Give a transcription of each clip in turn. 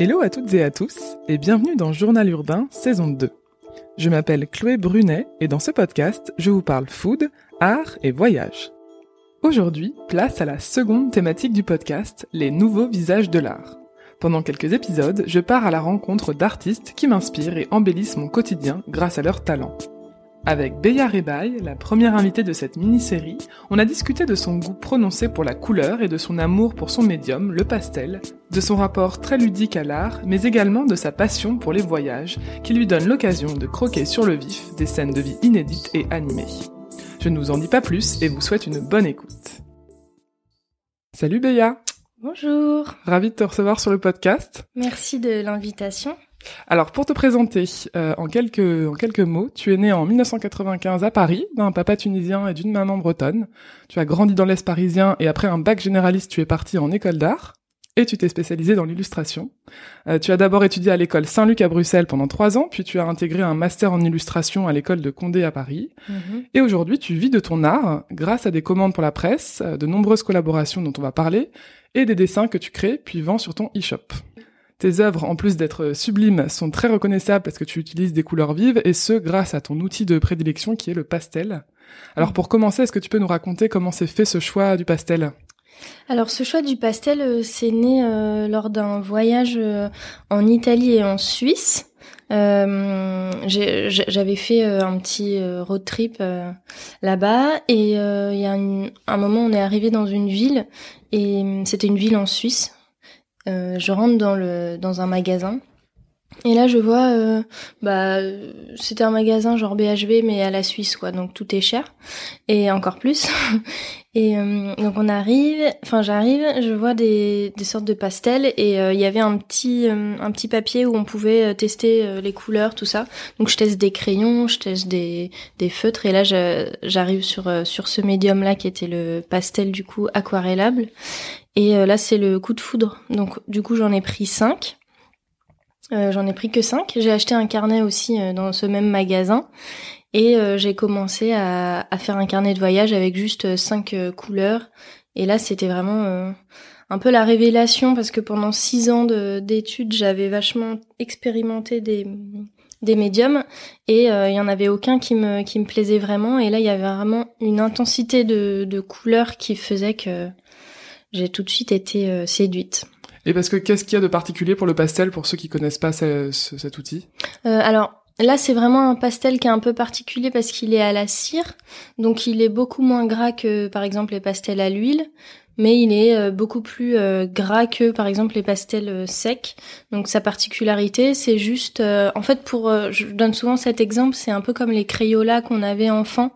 Hello à toutes et à tous et bienvenue dans Journal Urbain saison 2. Je m'appelle Chloé Brunet et dans ce podcast, je vous parle food, art et voyage. Aujourd'hui, place à la seconde thématique du podcast, les nouveaux visages de l'art. Pendant quelques épisodes, je pars à la rencontre d'artistes qui m'inspirent et embellissent mon quotidien grâce à leur talent. Avec Beya Rebaï, la première invitée de cette mini-série, on a discuté de son goût prononcé pour la couleur et de son amour pour son médium, le pastel, de son rapport très ludique à l'art, mais également de sa passion pour les voyages, qui lui donne l'occasion de croquer sur le vif des scènes de vie inédites et animées. Je ne vous en dis pas plus et vous souhaite une bonne écoute. Salut Beya Bonjour Ravi de te recevoir sur le podcast. Merci de l'invitation. Alors, pour te présenter, euh, en, quelques, en quelques mots, tu es né en 1995 à Paris, d'un papa tunisien et d'une maman bretonne. Tu as grandi dans l'Est parisien et après un bac généraliste, tu es parti en école d'art et tu t'es spécialisé dans l'illustration. Euh, tu as d'abord étudié à l'école Saint-Luc à Bruxelles pendant trois ans, puis tu as intégré un master en illustration à l'école de Condé à Paris. Mhm. Et aujourd'hui, tu vis de ton art grâce à des commandes pour la presse, euh, de nombreuses collaborations dont on va parler, et des dessins que tu crées puis vends sur ton e-shop. Tes œuvres, en plus d'être sublimes, sont très reconnaissables parce que tu utilises des couleurs vives et ce, grâce à ton outil de prédilection qui est le pastel. Alors pour commencer, est-ce que tu peux nous raconter comment s'est fait ce choix du pastel? Alors ce choix du pastel, euh, c'est né euh, lors d'un voyage euh, en Italie et en Suisse. Euh, J'avais fait un petit road trip là-bas et il y a un moment on est arrivé dans une ville et c'était une ville en Suisse. Euh, je rentre dans le dans un magasin et là je vois euh, bah c'était un magasin genre BHV mais à la Suisse quoi. Donc tout est cher. Et encore plus. Et euh, donc on arrive enfin j'arrive je vois des, des sortes de pastels et euh, il y avait un petit euh, un petit papier où on pouvait euh, tester les couleurs tout ça. Donc je teste des crayons je teste des, des feutres. Et là j'arrive sur sur ce médium là qui était le pastel du coup aquarellable. Et là c'est le coup de foudre. Donc du coup j'en ai pris cinq euh, J'en ai pris que 5. J'ai acheté un carnet aussi euh, dans ce même magasin et euh, j'ai commencé à, faire un carnet de voyage avec juste 5 couleurs. Et là, c'était vraiment euh, un peu la révélation parce que pendant 6 ans de- d'études, j'avais vachement expérimenté des médiums et euh, il y en avait aucun qui me qui me plaisait vraiment et là il y avait vraiment une intensité de de couleurs qui faisait que j'ai tout de suite été euh, séduite. Et parce que qu'est-ce qu'il y a de particulier pour le pastel pour ceux qui connaissent pas ce- ce- cet outil? Euh, alors là, c'est vraiment un pastel qui est un peu particulier parce qu'il est à la cire, donc il est beaucoup moins gras que par exemple les pastels à l'huile, mais il est euh, beaucoup plus euh, gras que par exemple les pastels euh, secs. Donc sa particularité, c'est juste, en fait, pour, je donne souvent cet exemple, c'est un peu comme les Crayolas qu'on avait enfant,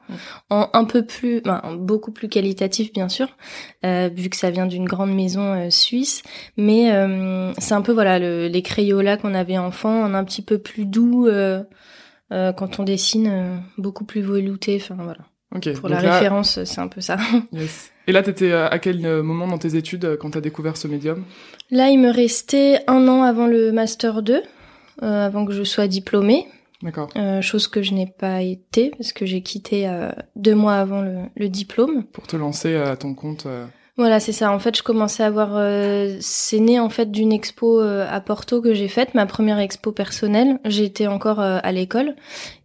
en un peu plus, ben, beaucoup plus qualitatif bien sûr, euh, vu que ça vient d'une grande maison euh, suisse. Mais euh, c'est un peu voilà le, les Crayolas qu'on avait enfant, en un petit peu plus doux euh, euh, quand on dessine, euh, beaucoup plus velouté. Enfin voilà. Ok. Pour donc la là- référence, c'est un peu ça. yes. Et là, t'étais euh, à quel euh, moment dans tes études euh, quand t'as découvert ce médium? Là, il me restait un an avant le master 2, euh, avant que je sois diplômée, D'accord. euh, chose que je n'ai pas été parce que j'ai quitté euh, deux mois avant le, le diplôme. Pour te lancer à ton compte. Voilà, c'est ça. En fait, je commençais à avoir. euh, c'est né en fait d'une expo euh, à Porto que j'ai faite, ma première expo personnelle. J'étais encore euh, à l'école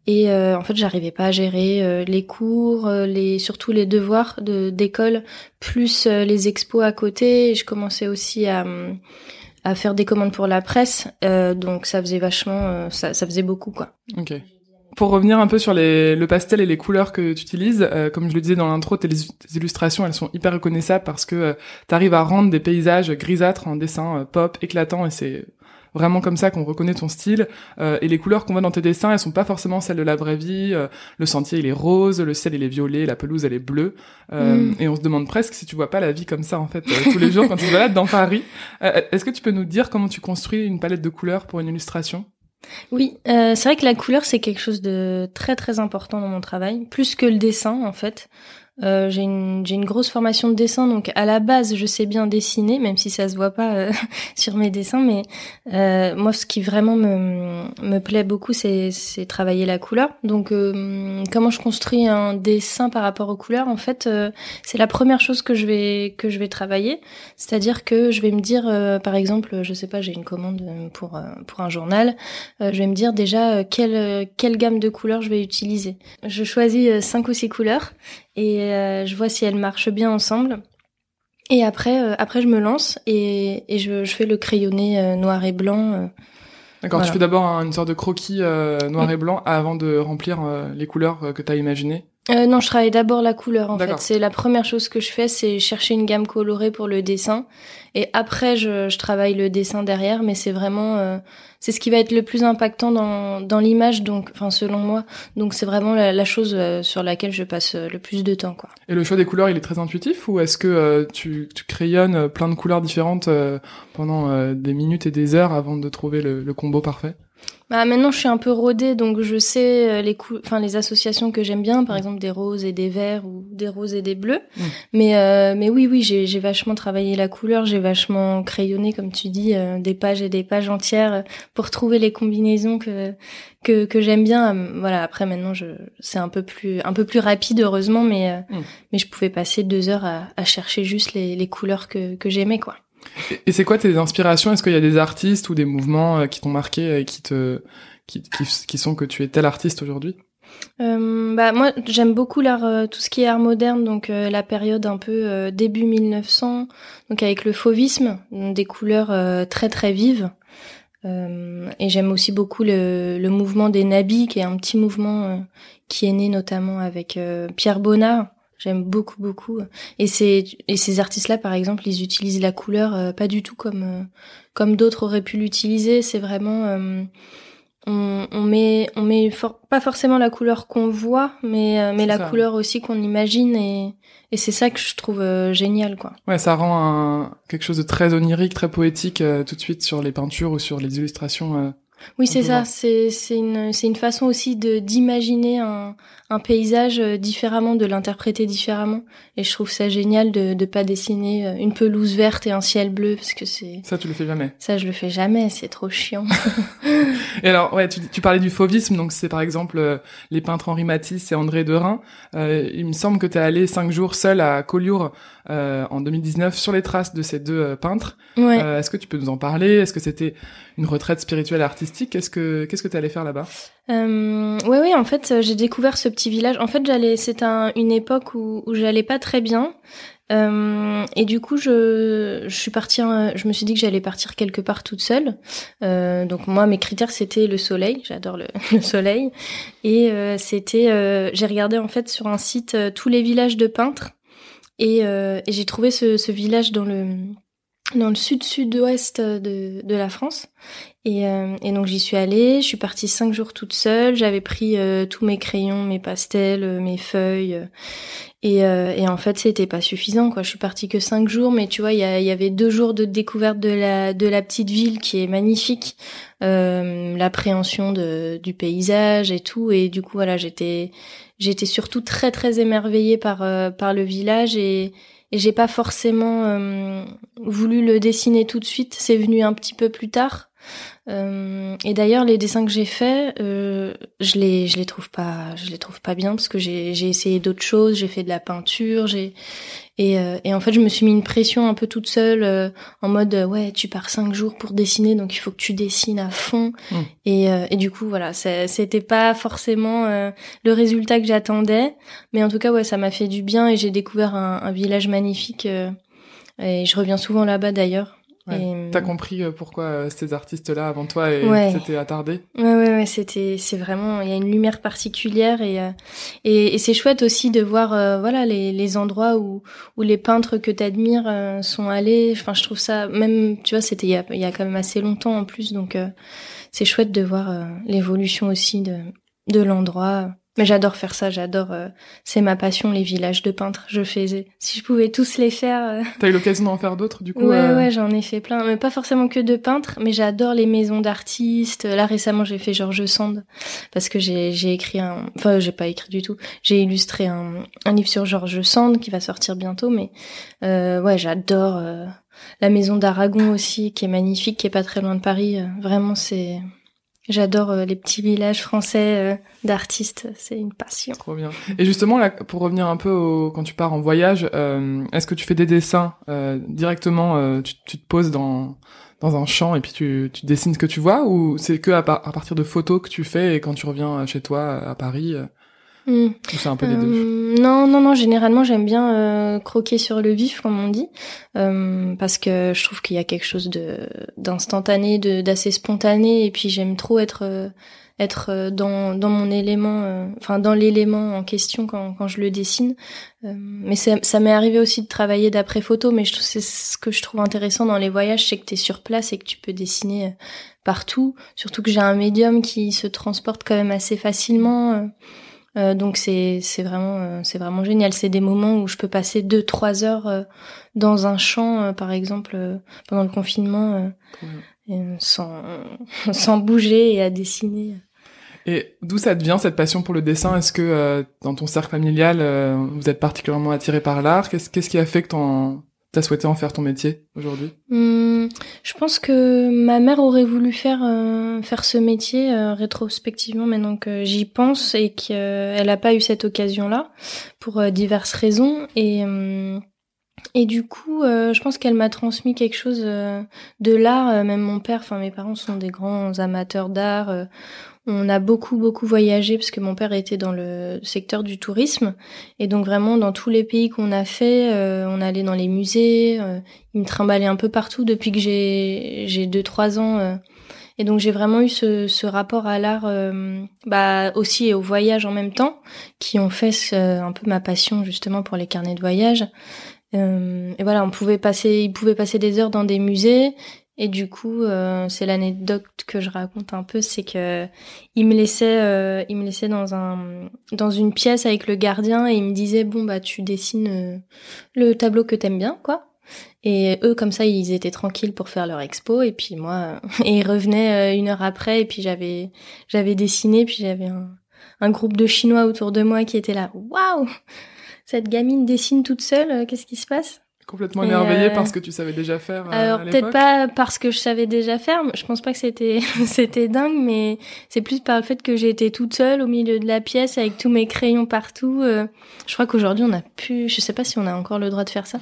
et euh, en fait, j'arrivais pas à gérer euh, les cours, euh, les surtout les devoirs de d'école, plus euh, les expos à côté. Et je commençais aussi à à faire des commandes pour la presse, euh, donc ça faisait vachement, euh, ça, ça faisait beaucoup quoi. Ok. Pour revenir un peu sur les, le pastel et les couleurs que tu utilises, comme je le disais dans l'intro, tes, illustrations, elles sont hyper reconnaissables parce que tu arrives à rendre des paysages grisâtres en dessin pop, éclatant, et c'est vraiment comme ça qu'on reconnaît ton style. Euh, et les couleurs qu'on voit dans tes dessins, elles sont pas forcément celles de la vraie vie. Euh, le sentier, il est rose, le ciel, il est violet, la pelouse, elle est bleue. Euh, Mm. Et on se demande presque si tu vois pas la vie comme ça, en fait, euh, tous les jours quand tu te balades dans Paris. Euh, Est-ce que tu peux nous dire comment tu construis une palette de couleurs pour une illustration? Oui, euh, c'est vrai que la couleur c'est quelque chose de très très important dans mon travail, plus que le dessin en fait. Euh, j'ai une j'ai une grosse formation de dessin, donc à la base je sais bien dessiner, même si ça se voit pas euh, sur mes dessins. Mais euh, moi, ce qui vraiment me me plaît beaucoup, c'est travailler la couleur. Donc euh, comment je construis un dessin par rapport aux couleurs, en fait, euh, c'est la première chose que je vais que je vais travailler. C'est-à-dire que je vais me dire, par exemple, je sais pas, j'ai une commande pour pour un journal, je vais me dire déjà quelle quelle gamme de couleurs je vais utiliser. Je choisis cinq ou six couleurs et euh, je vois si elles marchent bien ensemble. Et après, euh, après je me lance et, et je, je, fais le crayonné euh, noir et blanc. D'accord, tu fais d'abord une sorte de croquis noir et blanc avant de remplir les couleurs que tu as imaginées euh, non, je travaille d'abord la couleur en fait. C'est la première chose que je fais, c'est chercher une gamme colorée pour le dessin. Et après, je, je travaille le dessin derrière, mais c'est vraiment, euh, c'est ce qui va être le plus impactant dans, dans l'image, donc, enfin selon moi. Donc c'est vraiment la, la chose euh, sur laquelle je passe euh, le plus de temps, quoi. Et le choix des couleurs, il est très intuitif ou est-ce que tu, tu crayonnes plein de couleurs différentes pendant des minutes et des heures avant de trouver le, le combo parfait? Bah maintenant je suis un peu rodée donc je sais euh, les enfin les associations que j'aime bien par exemple des roses et des verts ou des roses et des bleus. Mm. Mais euh, mais oui oui, j'ai vachement travaillé la couleur, j'ai vachement crayonné comme tu dis euh, des pages et des pages entières pour trouver les combinaisons que que que j'aime bien. Voilà, après maintenant je c'est un peu plus un peu plus rapide heureusement mais mm. mais je pouvais passer deux heures à, à chercher juste les les couleurs que que j'aimais quoi. Et c'est quoi tes inspirations? Est-ce qu'il y a des artistes ou des mouvements euh, qui t'ont marqué et qui te qui, qui, sont que tu es tel artiste aujourd'hui? Euh, bah moi j'aime beaucoup l'art euh, tout ce qui est art moderne donc euh, la période un peu début 1900 donc avec le fauvisme des couleurs très très vives. Et j'aime aussi beaucoup le, le, mouvement des nabis qui est un petit mouvement qui est né notamment avec Pierre Bonnard J'aime beaucoup beaucoup. Et ces et ces artistes-là, par exemple, ils utilisent la couleur euh, pas du tout comme euh, comme d'autres auraient pu l'utiliser. C'est vraiment euh, on, on, met on met pas forcément la couleur qu'on voit, mais mais la couleur aussi qu'on imagine et et c'est ça que je trouve génial quoi. Ouais, ça rend un, quelque chose de très onirique, très poétique tout de suite sur les peintures ou sur les illustrations. Oui, c'est ça. C'est c'est une c'est une façon aussi de d'imaginer un un paysage euh, différemment, de l'interpréter différemment. Et je trouve ça génial de de pas dessiner euh, une pelouse verte et un ciel bleu parce que c'est ça tu le fais jamais. Ça je le fais jamais, c'est trop chiant. et alors ouais, tu, tu parlais du fauvisme, donc c'est par exemple euh, les peintres Henri Matisse et André Derain. Euh, il me semble que tu es allé cinq jours seul à Collioure euh, en 2019 sur les traces de ces deux peintres. Ouais. Est-ce que tu peux nous en parler? Est-ce que c'était une retraite spirituelle et artistique Qu'est-ce que qu'est-ce que tu allais faire là-bas? Euh, oui, en fait, j'ai découvert ce petit village. En fait, j'allais, c'était un, une époque où, où j'allais pas très bien. Euh, et du coup, je, je suis partie, je me suis dit que j'allais partir quelque part toute seule. Euh, donc moi, mes critères c'était le soleil. J'adore le, le, soleil. Et euh, c'était, euh, j'ai regardé en fait sur un site euh, tous les villages de peintres. Et, et j'ai trouvé ce, ce village dans le dans le sud-sud-ouest de, de la France. Et, euh, et donc j'y suis allée, je suis partie cinq jours toute seule, j'avais pris euh, tous mes crayons, mes pastels, euh, mes feuilles. et, et en fait c'était pas suffisant quoi. Je suis partie que cinq jours, mais tu vois il y, y, avait deux jours de découverte de la de la petite ville qui est magnifique, l'appréhension de du paysage et tout. Et du coup voilà j'étais j'étais surtout très très émerveillée par par le village et et j'ai pas forcément euh, voulu le dessiner tout de suite. C'est venu un petit peu plus tard. Euh, et d'ailleurs, les dessins que j'ai faits, euh, je les je les trouve pas je les trouve pas bien parce que j'ai j'ai essayé d'autres choses. J'ai fait de la peinture. J'ai et, euh, et en fait, je me suis mis une pression un peu toute seule, en mode ouais, tu pars cinq jours pour dessiner, donc il faut que tu dessines à fond. Mm. Et, et du coup, voilà, c'était pas forcément le résultat que j'attendais, mais en tout cas, ouais, ça m'a fait du bien et j'ai découvert un, un village magnifique. et je reviens souvent là-bas d'ailleurs. Ouais. T'as compris euh, pourquoi euh, ces artistes-là avant toi et c'était attardé? Ouais, ouais, ouais, c'était, c'est vraiment, il y a une lumière particulière et euh, et, et c'est chouette aussi de voir, voilà, les, les endroits où où les peintres que t'admires sont allés. Enfin, je trouve ça, même, tu vois, c'était il y a, il y a quand même assez longtemps en plus, donc c'est chouette de voir l'évolution aussi de de l'endroit Mais j'adore faire ça, j'adore. Euh, c'est ma passion, les villages de peintres. Je faisais. Si je pouvais tous les faire. Euh... T'as eu l'occasion d'en faire d'autres, du coup. Ouais, euh ouais, j'en ai fait plein, mais pas forcément que de peintres. Mais j'adore les maisons d'artistes. Là récemment, j'ai fait Georges Sand parce que j'ai écrit un. Enfin, j'ai pas écrit du tout. J'ai illustré un un livre sur Georges Sand qui va sortir bientôt. Mais euh, ouais, j'adore la maison d'Aragon aussi, qui est magnifique, qui est pas très loin de Paris. vraiment, c'est J'adore euh, les petits villages français euh, d'artistes, c'est une passion. Trop bien. Et justement, là, pour revenir un peu au, quand tu pars en voyage, euh, est-ce que tu fais des dessins directement tu, tu, te poses dans dans un champ et puis tu, tu dessines ce que tu vois ou c'est que à, à, partir de photos que tu fais et quand tu reviens chez toi à Paris Hmm. C'est un peu des deux. Euh, non, non, non. Généralement, j'aime bien euh, croquer sur le vif, comme on dit, euh, parce que je trouve qu'il y a quelque chose de d'instantané, de d'assez spontané, et puis j'aime trop être être dans dans mon élément, enfin dans l'élément en question quand quand je le dessine. mais ça, ça m'est arrivé aussi de travailler d'après photo, mais je c'est ce que je trouve intéressant dans les voyages, c'est que tu es sur place et que tu peux dessiner partout. Surtout que j'ai un médium qui se transporte quand même assez facilement. Euh, donc c'est c'est vraiment euh, c'est vraiment génial. C'est des moments où je peux passer deux trois heures euh, dans un champ, par exemple pendant le confinement, sans sans bouger et à dessiner. Et d'où ça te vient cette passion pour le dessin? Est-ce que dans ton cercle familial vous êtes particulièrement attiré par l'art? Qu'est-ce qu'est-ce qui a fait que t'en T'as souhaité en faire ton métier aujourd'hui? Mmh, Je pense que ma mère aurait voulu faire euh, faire ce métier euh, rétrospectivement maintenant que j'y pense et qu'elle n'a pas eu cette occasion-là pour euh, diverses raisons et et du coup, je pense qu'elle m'a transmis quelque chose de l'art. Même mon père, enfin mes parents sont des grands amateurs d'art. On a beaucoup beaucoup voyagé parce que mon père était dans le secteur du tourisme et donc vraiment dans tous les pays qu'on a fait, euh, on allait dans les musées. Euh, il me trimballait un peu partout depuis que j'ai j'ai deux trois ans euh. et donc j'ai vraiment eu ce, ce rapport à l'art, bah aussi et au voyage en même temps, qui ont fait un peu ma passion justement pour les carnets de voyage. et voilà, on pouvait passer, il pouvait passer des heures dans des musées et du coup, euh, c'est l'anecdote que je raconte un peu, c'est que il me laissait, euh, il me laissait dans un, dans une pièce avec le gardien et il me disait bon bah tu dessines euh, le tableau que t'aimes bien quoi. Et eux comme ça ils étaient tranquilles pour faire leur expo. Et puis moi et ils revenaient une heure après et puis j'avais, j'avais dessiné puis j'avais un, un groupe de Chinois autour de moi qui était là. Waouh! Cette gamine dessine toute seule, qu'est-ce qui se passe? Complètement émerveillée euh, parce que tu savais déjà faire. Euh, alors peut-être pas parce que je savais déjà faire. Je pense pas que c'était c'était dingue, mais c'est plus par le fait que j'ai été toute seule au milieu de la pièce avec tous mes crayons partout. Euh. je crois qu'aujourd'hui on a pu, je sais pas si on a encore le droit de faire ça.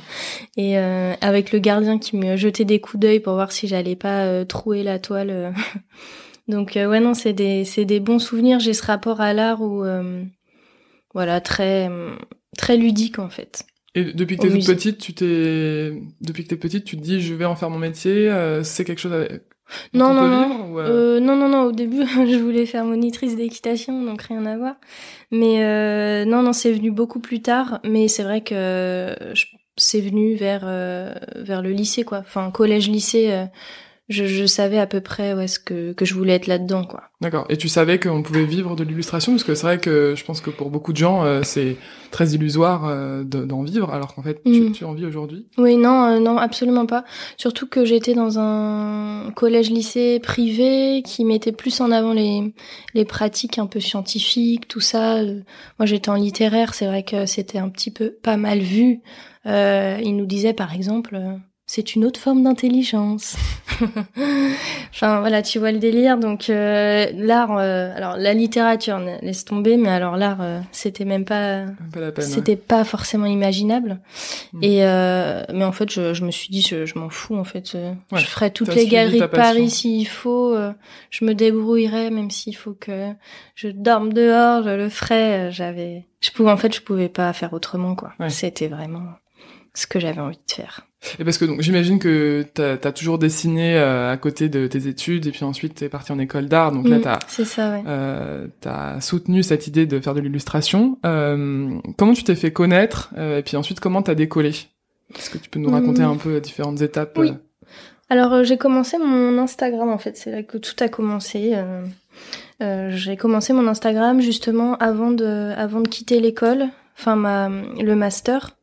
Et avec le gardien qui me jetait des coups d'œil pour voir si j'allais pas trouer la toile. Donc ouais non c'est des c'est des bons souvenirs. J'ai ce rapport à l'art où voilà très très ludique en fait. Et depuis que t'es toute petite, tu t'es, depuis que t'es petite, tu te dis je vais en faire mon métier. Euh, c'est quelque chose avec... Non non non. Euh... non non non. Au début, je voulais faire monitrice d'équitation, donc rien à voir. Mais euh, non non, c'est venu beaucoup plus tard. Mais c'est vrai que c'est venu vers euh, vers le lycée quoi. Enfin collège lycée je, je, savais à peu près où est-ce que, que je voulais être là-dedans, quoi. D'accord. Et tu savais qu'on pouvait vivre de l'illustration? Parce que c'est vrai que je pense que pour beaucoup de gens euh, c'est très illusoire euh, d'en vivre alors qu'en fait tu, mm. tu, en vis aujourd'hui? Oui, non, euh, non, absolument pas. Surtout que j'étais dans un collège-lycée privé qui mettait plus en avant les les pratiques un peu scientifiques, tout ça. Moi, j'étais en littéraire, c'est vrai que c'était un petit peu pas mal vu. il nous disait par exemple c'est une autre forme d'intelligence. enfin voilà, tu vois le délire. Donc euh, l'art, euh, alors la littérature laisse tomber, mais alors l'art, euh, c'était même pas, c'était pas forcément imaginable. Hmm. Et mais en fait, je, je me suis dit, je, je m'en fous en fait. je ferai toutes les galeries de Paris s'il faut. je me débrouillerai, même s'il faut que je dorme dehors, je le ferai. J'avais, je pouvais en fait, je pouvais pas faire autrement quoi. C'était vraiment ce que j'avais envie de faire. Et parce que donc j'imagine que t'as as toujours dessiné euh, à côté de tes études et puis ensuite t'es parti en école d'art donc là t'as ouais. euh, t'as soutenu cette idée de faire de l'illustration. Euh, comment tu t'es fait connaître euh, et puis ensuite comment t'as décollé? Est-ce que tu peux nous raconter mm. un peu différentes étapes Oui. Alors j'ai commencé mon Instagram en fait c'est là que tout a commencé. j'ai commencé mon Instagram justement avant de, avant de quitter l'école, enfin ma, le master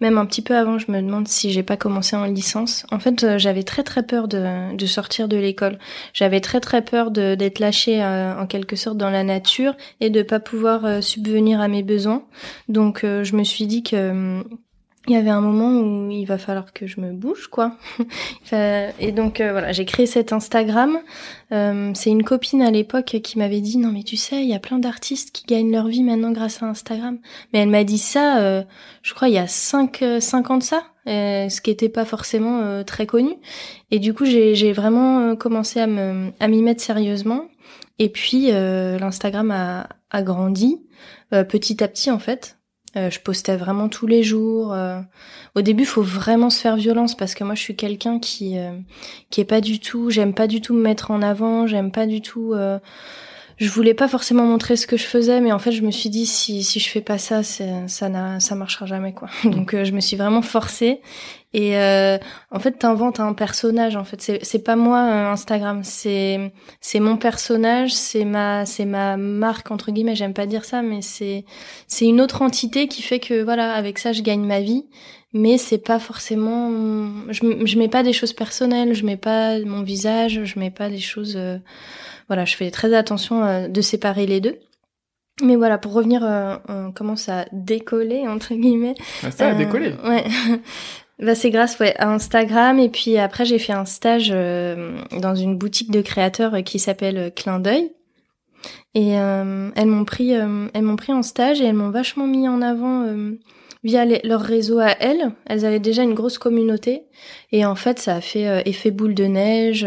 même un petit peu avant, je me demande si j'ai pas commencé en licence. En fait, euh, j'avais très très peur de, de sortir de l'école. J'avais très très peur d'être lâchée euh, en quelque sorte dans la nature et de pas pouvoir euh, subvenir à mes besoins. Donc, je me suis dit que hum, il y avait un moment où il va falloir que je me bouge, quoi. et donc euh, voilà, j'ai créé cet Instagram. Euh, c'est une copine à l'époque qui m'avait dit non mais tu sais, il y a plein d'artistes qui gagnent leur vie maintenant grâce à Instagram. Mais elle m'a dit ça, euh, je crois il y a 5 cinq ans de ça, ce qui était pas forcément très connu. Et du coup j'ai vraiment commencé à me à m'y mettre sérieusement. Et puis l'Instagram a, a grandi petit à petit en fait. Euh, je postais vraiment tous les jours. Euh. Au début, faut vraiment se faire violence parce que moi, je suis quelqu'un qui euh, qui est pas du tout. J'aime pas du tout me mettre en avant. J'aime pas du tout. je voulais pas forcément montrer ce que je faisais, mais en fait, je me suis dit si si je fais pas ça, ça ça marchera jamais quoi. Donc, je me suis vraiment forcée et euh, en fait, t'inventes un personnage. En fait, c'est c'est pas moi euh, Instagram, c'est c'est mon personnage, c'est ma c'est ma marque entre guillemets. J'aime pas dire ça, mais c'est c'est une autre entité qui fait que voilà, avec ça, je gagne ma vie. Mais c'est pas forcément. Je je mets pas des choses personnelles, je mets pas mon visage, je mets pas des choses. Euh, voilà, je fais très attention euh, de séparer les deux. Mais voilà, pour revenir, on commence à décoller entre guillemets. Ah, ça a décollé. Ouais. Bah, c'est grâce ouais, à Instagram et puis après j'ai fait un stage euh, dans une boutique de créateurs euh, qui s'appelle euh, Clin d'œil et elles m'ont pris elles m'ont pris en stage et elles m'ont vachement mis en avant via leur réseau à elles. Elles avaient déjà une grosse communauté et en fait ça a fait effet boule de neige.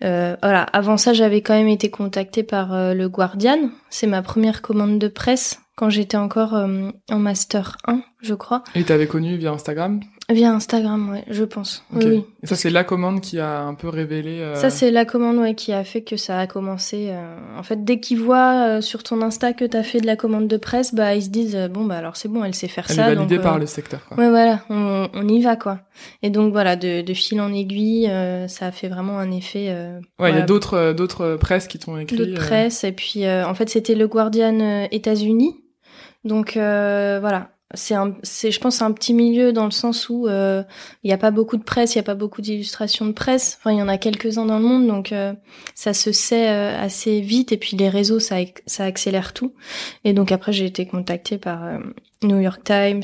Voilà, avant ça j'avais quand même été contactée par le Guardian, c'est ma première commande de presse quand j'étais encore euh, en master 1, je crois. Et t'avais connu via Instagram? Via Instagram, ouais, je pense. Oui, Et ça, c'est la commande qui a un peu révélé. Euh... Ça, c'est la commande, ouais, qui a fait que ça a commencé. Euh... En fait, dès qu'ils voient euh, sur ton Insta que t'as fait de la commande de presse, bah ils se disent bon bah alors c'est bon, elle sait faire elle ça. Elle est validée par le secteur. Quoi. Ouais, voilà, on, on, y va quoi. Et donc voilà, de, de fil en aiguille, ça a fait vraiment un effet. ouais, il y a d'autres d'autres presses qui t'ont écrit. D'autres presses, et puis en fait c'était le Guardian États-Unis donc euh, voilà, c'est je pense un petit milieu dans le sens où euh, il n'y a pas beaucoup de presse, il y a pas beaucoup d'illustrations de presse. Enfin, il y en a quelques uns dans le monde, donc euh, ça se sait assez vite. Et puis les réseaux, ça ça accélère tout. Et donc après, j'ai été contactée par New York Times,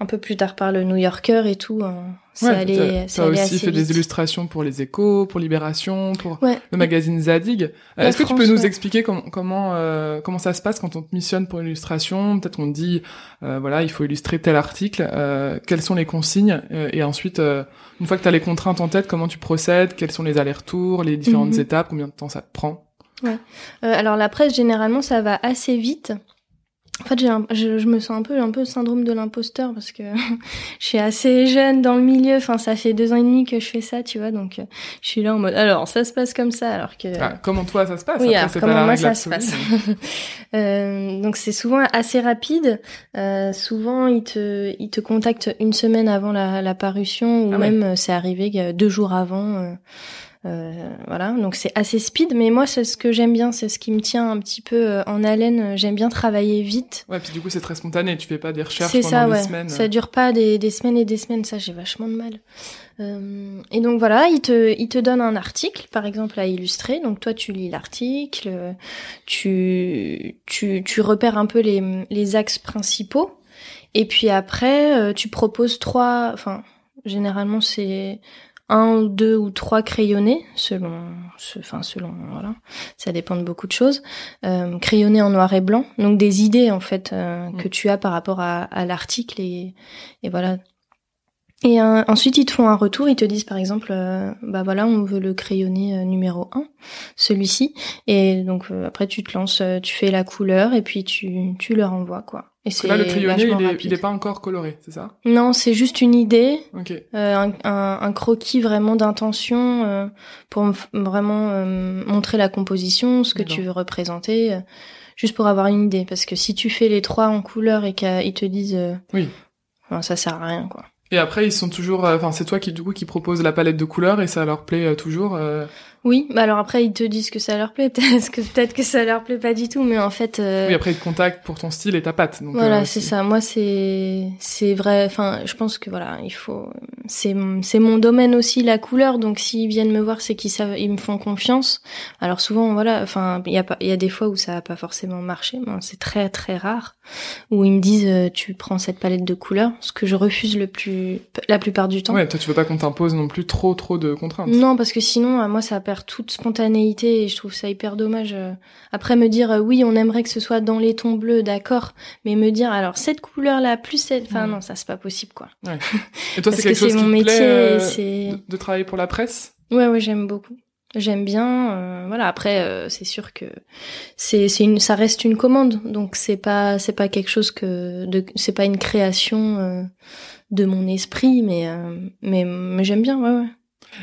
un peu plus tard par le New Yorker et tout. Hein. C'est allé, ça aussi fait des illustrations pour les Échos, pour Libération, pour le magazine Zadig. Est-ce que tu peux nous expliquer comment comment euh, comment ça se passe quand on te missionne pour l'illustration? Peut-être on te dit euh, voilà il faut illustrer tel article. Euh, quelles sont les consignes? Et ensuite une fois que tu as les contraintes en tête, comment tu procèdes? Quels sont les allers-retours, les différentes mhm. étapes? Combien de temps ça te prend? Ouais. alors la presse généralement ça va assez vite. En fait, je, je, me sens un peu un peu syndrome de l'imposteur parce que je suis assez jeune dans le milieu. Enfin, ça fait deux ans et demi que je fais ça, tu vois. Donc, euh, je suis là en mode. Alors, ça se passe comme ça, alors que. Ah, comment toi ça se passe? Oui, comment moi ça se passe? euh, donc, c'est souvent assez rapide. Euh, souvent, ils te ils te contactent une semaine avant la, la parution ou ah même euh, c'est arrivé euh, deux jours avant. Euh, voilà, donc c'est assez speed, mais moi c'est ce que j'aime bien, c'est ce qui me tient un petit peu euh, en haleine. J'aime bien travailler vite. Ouais, puis du coup c'est très spontané, tu fais pas des recherches pendant ça, des ouais. semaines. Ça dure pas des, des, semaines et des semaines, ça j'ai vachement de mal. Euh, et donc voilà, il te, il te donne un article, par exemple à illustrer. Donc toi tu lis l'article, tu, tu, tu repères un peu les, les axes principaux, et puis après euh, tu proposes trois, enfin généralement c'est un ou deux ou trois crayonnés selon enfin selon voilà ça dépend de beaucoup de choses euh, crayonnés en noir et blanc donc des idées en fait euh, mm. que tu as par rapport à, à l'article et, et voilà et euh, ensuite, ils te font un retour, ils te disent par exemple, euh, bah voilà, on veut le crayonné numéro 1, celui-ci. Et donc après, tu te lances, tu fais la couleur et puis tu, tu le renvoies, quoi. Et c'est là, le crayonné, il est, il est, pas encore coloré, c'est ça? Non, c'est juste une idée, un, un, un, croquis vraiment d'intention pour vraiment montrer la composition, ce que tu veux représenter, juste pour avoir une idée. Parce que si tu fais les trois en couleur et qu'ils te disent, oui, ça sert à rien, quoi. Et après, ils sont toujours, euh, enfin, c'est toi qui du coup qui propose la palette de couleurs et ça leur plaît euh, toujours. Oui, bah alors après ils te disent que ça leur plaît, peut-être que peut-être que ça leur plaît pas du tout, mais en fait. Euh... Oui, après ils te contactent pour ton style et ta patte. Donc voilà, euh, c'est ça. Moi, c'est c'est vrai. Enfin, je pense que voilà, il faut. C'est c'est mon domaine aussi la couleur, donc s'ils viennent me voir, c'est qu'ils savent, ils me font confiance. Alors souvent, voilà, enfin, il y a pas, il y a des fois où ça a pas forcément marché, mais c'est très très rare où ils me disent euh, tu prends cette palette de couleurs, ce que je refuse le plus la plupart du temps. Ouais, toi tu veux pas qu'on t'impose non plus trop trop de contraintes. Non, parce que sinon, moi ça perd toute spontanéité et je trouve ça hyper dommage. Euh. Après me dire euh, oui, on aimerait que ce soit dans les tons bleus, d'accord, mais me dire alors cette couleur là plus cette, enfin non, ça c'est pas possible quoi. Ouais. Et toi c'est quelque chose qui te plaît euh, de, travailler pour la presse? Ouais ouais, j'aime beaucoup. J'aime bien, voilà. Après, c'est sûr que c'est c'est une, ça reste une commande, donc c'est pas c'est pas quelque chose que de, c'est pas une création de mon esprit, mais mais, mais j'aime bien, ouais ouais.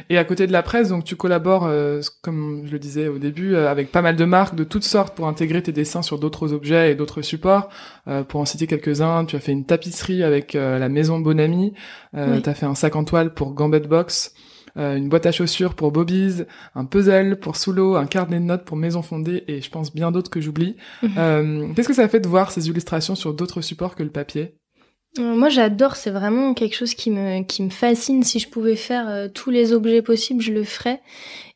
Et à côté de la presse, donc tu collabores, euh, comme je le disais au début, euh, avec pas mal de marques de toutes sortes pour intégrer tes dessins sur d'autres objets et d'autres supports. Euh, pour en citer quelques-uns, tu as fait une tapisserie avec la maison Bonami, oui. tu as fait un sac en toile pour Gambit Box, une boîte à chaussures pour Bobby's, un puzzle pour Soulo, un carnet de notes pour Maison Fondée et je pense bien d'autres que j'oublie. Mhm. Qu'est-ce que ça fait de voir ces illustrations sur d'autres supports que le papier? euh, moi, j'adore. C'est vraiment quelque chose qui me qui me fascine. Si je pouvais faire euh, tous les objets possibles, je le ferais.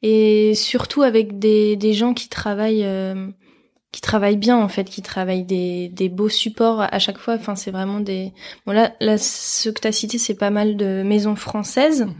Et surtout avec des des gens qui travaillent euh, qui travaillent bien en fait, qui travaillent des, des beaux supports à chaque fois. Enfin, c'est vraiment des. Bon là, là, ce que t'as cité, c'est pas mal de maisons françaises, mhm.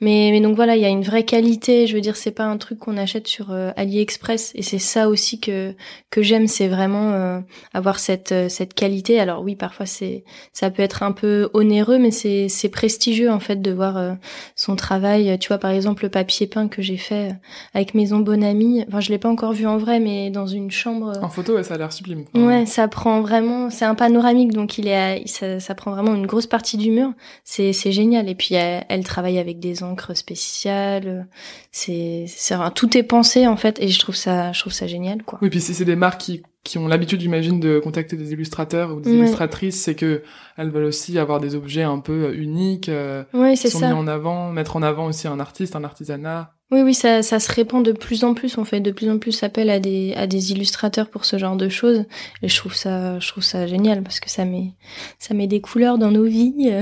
mais mais donc voilà, il y a une vraie qualité. Je veux dire, c'est pas un truc qu'on achète sur euh, AliExpress, et c'est ça aussi que que j'aime, c'est vraiment euh, avoir cette euh, cette qualité. Alors oui, parfois c'est ça peut être un peu onéreux, mais c'est c'est prestigieux en fait de voir son travail. Tu vois, par exemple, le papier peint que j'ai fait avec Maison Bonami. Enfin, je l'ai pas encore vu en vrai, mais dans une chambre en photo, ouais, ça a l'air sublime. Ouais, ça prend vraiment. C'est un panoramique, donc il est, ça, ça, prend vraiment une grosse partie du mur. C'est, c'est génial. Et puis elle, travaille avec des encres spéciales. C'est, c'est tout est pensé en fait, et je trouve ça, je trouve ça génial, quoi. Oui, puis si c'est des marques qui qui ont l'habitude, j'imagine, de contacter des illustrateurs ou des illustratrices, c'est que elles veulent aussi avoir des objets un peu uniques, euh, ouais, c'est sont ça. mis en avant, mettre en avant aussi un artiste, un artisanat. Oui, oui, ça, ça se répand de plus en plus. On fait de plus en plus appel à des, à des illustrateurs pour ce genre de choses. Et je trouve ça, je trouve ça génial parce que ça met, ça met des couleurs dans nos vies.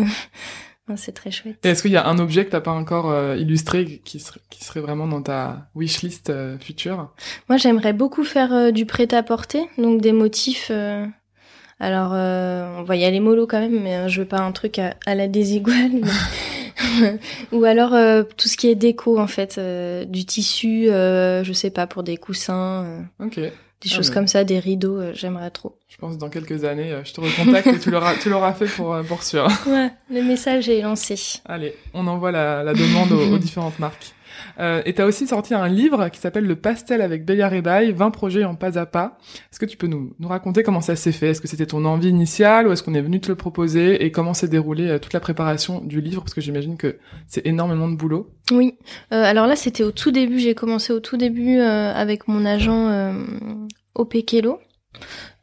C'est très chouette. Et est-ce qu'il y a un objet que t'as pas encore euh, illustré qui serait, qui serait vraiment dans ta wishlist euh, future? Moi, j'aimerais beaucoup faire euh, du prêt-à-porter, donc des motifs. Alors, on va y aller mollo quand même, mais je veux pas un truc à, à la désiguale. Ou alors euh, tout ce qui est déco en fait, euh, du tissu, euh, je sais pas pour des coussins, ok, des ah, choses comme ça, des rideaux, j'aimerais trop. Je pense dans quelques années, je te recontacte et tu l'auras, tu l'auras fait pour pour sûr. Ouais, le message est lancé. Allez, on envoie la, la demande aux, aux différentes marques. Euh, et tu as aussi sorti un livre qui s'appelle Le pastel avec Béliard et Baye, 20 projets en pas à pas. Est-ce que tu peux nous, nous raconter comment ça s'est fait? Est-ce que c'était ton envie initiale ou est-ce qu'on est venu te le proposer? Et comment s'est déroulée euh, toute la préparation du livre? Parce que j'imagine que c'est énormément de boulot. Oui. Euh, alors là, c'était au tout début. J'ai commencé au tout début euh, avec mon agent euh, Opekelo.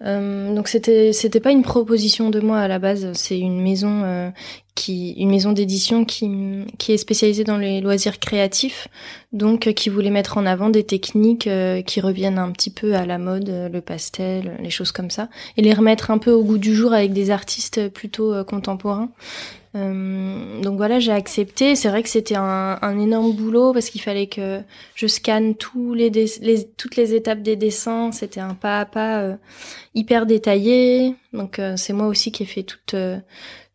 Euh, donc c'était c'était pas une proposition de moi à la base, c'est une maison euh, qui une maison d'édition qui qui est spécialisée dans les loisirs créatifs, donc euh, qui voulait mettre en avant des techniques qui reviennent un petit peu à la mode, le pastel, les choses comme ça, et les remettre un peu au goût du jour avec des artistes plutôt contemporains. Euh, donc voilà, j'ai accepté. C'est vrai que c'était un, un, énorme boulot parce qu'il fallait que je scanne toutes les étapes des dessins. C'était un pas à pas euh, hyper détaillé. Donc euh, c'est moi aussi qui ai fait toutes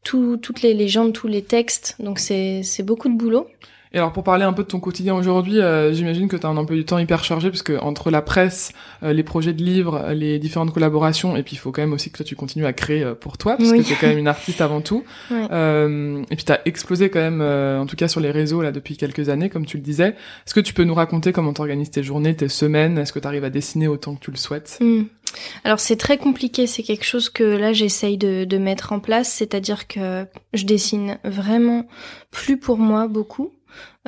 tout, toutes les légendes, tous les textes. Donc c'est beaucoup de boulot. Et alors pour parler un peu de ton quotidien aujourd'hui, euh, j'imagine que tu as un emploi du temps hyper chargé parce que entre la presse, euh, les projets de livres, les différentes collaborations, et puis il faut quand même aussi que toi tu continues à créer euh, pour toi parce que tu es quand même une artiste avant tout. et puis tu as explosé quand même, en tout cas sur les réseaux là depuis quelques années, comme tu le disais. Est-ce que tu peux nous raconter comment t'organises tes journées, tes semaines? Est-ce que tu arrives à dessiner autant que tu le souhaites? Hmm. Alors c'est très compliqué, c'est quelque chose que là j'essaye de, de mettre en place, c'est-à-dire que je dessine vraiment plus pour moi beaucoup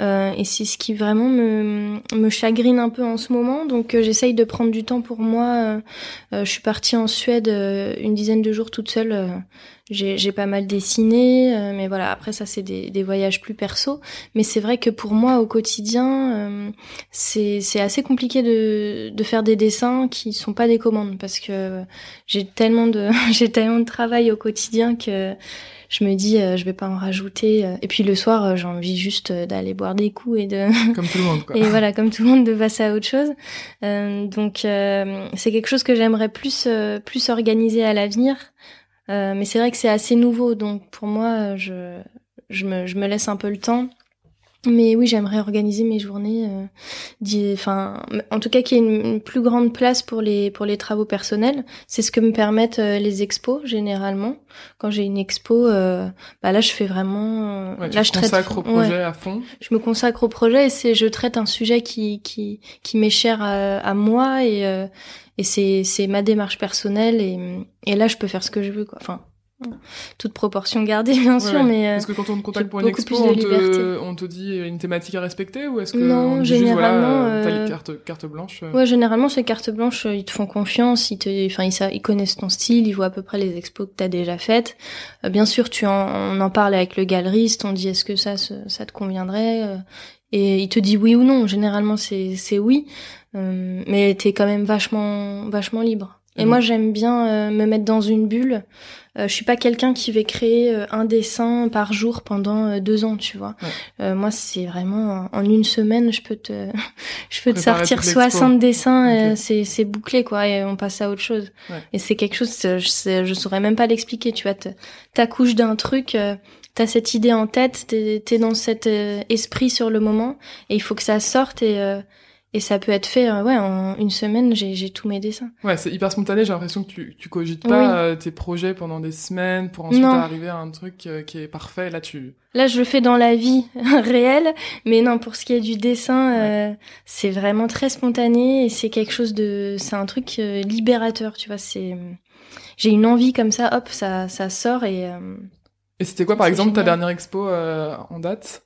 Euh, et c'est ce qui vraiment me, me chagrine un peu en ce moment. Donc euh, j'essaye de prendre du temps pour moi. Euh, je suis partie en Suède une dizaine de jours toute seule. j'ai pas mal dessiné, mais voilà. Après ça, c'est des, des voyages plus perso. Mais c'est vrai que pour moi, au quotidien, c'est assez compliqué de, de faire des dessins qui sont pas des commandes parce que j'ai tellement de j'ai tellement de travail au quotidien que je me dis euh, je vais pas en rajouter et puis le soir euh, j'ai envie juste euh, d'aller boire des coups et de comme tout le monde quoi. et voilà comme tout le monde de passer à autre chose. Donc c'est quelque chose que j'aimerais plus plus organiser à l'avenir. Mais c'est vrai que c'est assez nouveau. Donc pour moi je je me, je me laisse un peu le temps mais oui, j'aimerais organiser mes journées, euh, enfin, en tout cas qu'il y ait une, plus grande place pour les pour les travaux personnels. C'est ce que me permettent euh, les expos généralement. Quand j'ai une expo, euh, bah là je fais vraiment. Ouais, là, je consacre au projet à fond. Je me consacre au projet et c'est je traite un sujet qui qui qui m'est cher à, à, moi et et c'est c'est ma démarche personnelle et et là je peux faire ce que je veux quoi. Enfin toute proportion gardée bien sûr mais euh, est-ce que quand on te contacte pour une expo on te, on te, dit une thématique à respecter ou est-ce que non généralement juste, voilà, euh... carte, carte blanche euh ouais généralement c'est carte blanche ils te font confiance ils te enfin ils, ils connaissent ton style ils voient à peu près les expos que t'as déjà faites. Euh, bien sûr tu en, on en parle avec le galeriste on dit est-ce que ça ça te conviendrait et il te dit oui ou non. Généralement c'est c'est oui mais t'es quand même vachement vachement libre. Et moi, j'aime bien euh, me mettre dans une bulle. Euh, je suis pas quelqu'un qui va créer euh, un dessin par jour pendant euh, deux ans, tu vois. moi, c'est vraiment en une semaine, je peux te, je peux te sortir 60 dessins, c'est c'est bouclé quoi, et on passe à autre chose. Et c'est quelque chose, je, je saurais même pas l'expliquer, tu vois. T'accouches d'un truc. T'as cette idée en tête, t'es es dans cet esprit sur le moment, et il faut que ça sorte et et ça peut être fait, euh, ouais, en une semaine, j'ai tous mes dessins. Ouais, c'est hyper spontané. J'ai l'impression que tu, tu cogites pas euh, tes projets pendant des semaines pour ensuite arriver à un truc euh, qui est parfait. Là, tu. Là, je le fais dans la vie réelle, mais non, pour ce qui est du dessin, c'est vraiment très spontané et c'est quelque chose de, c'est un truc libérateur, tu vois. C'est, j'ai une envie comme ça, hop, ça, ça sort et. et c'était quoi, par exemple, ta dernière expo en date?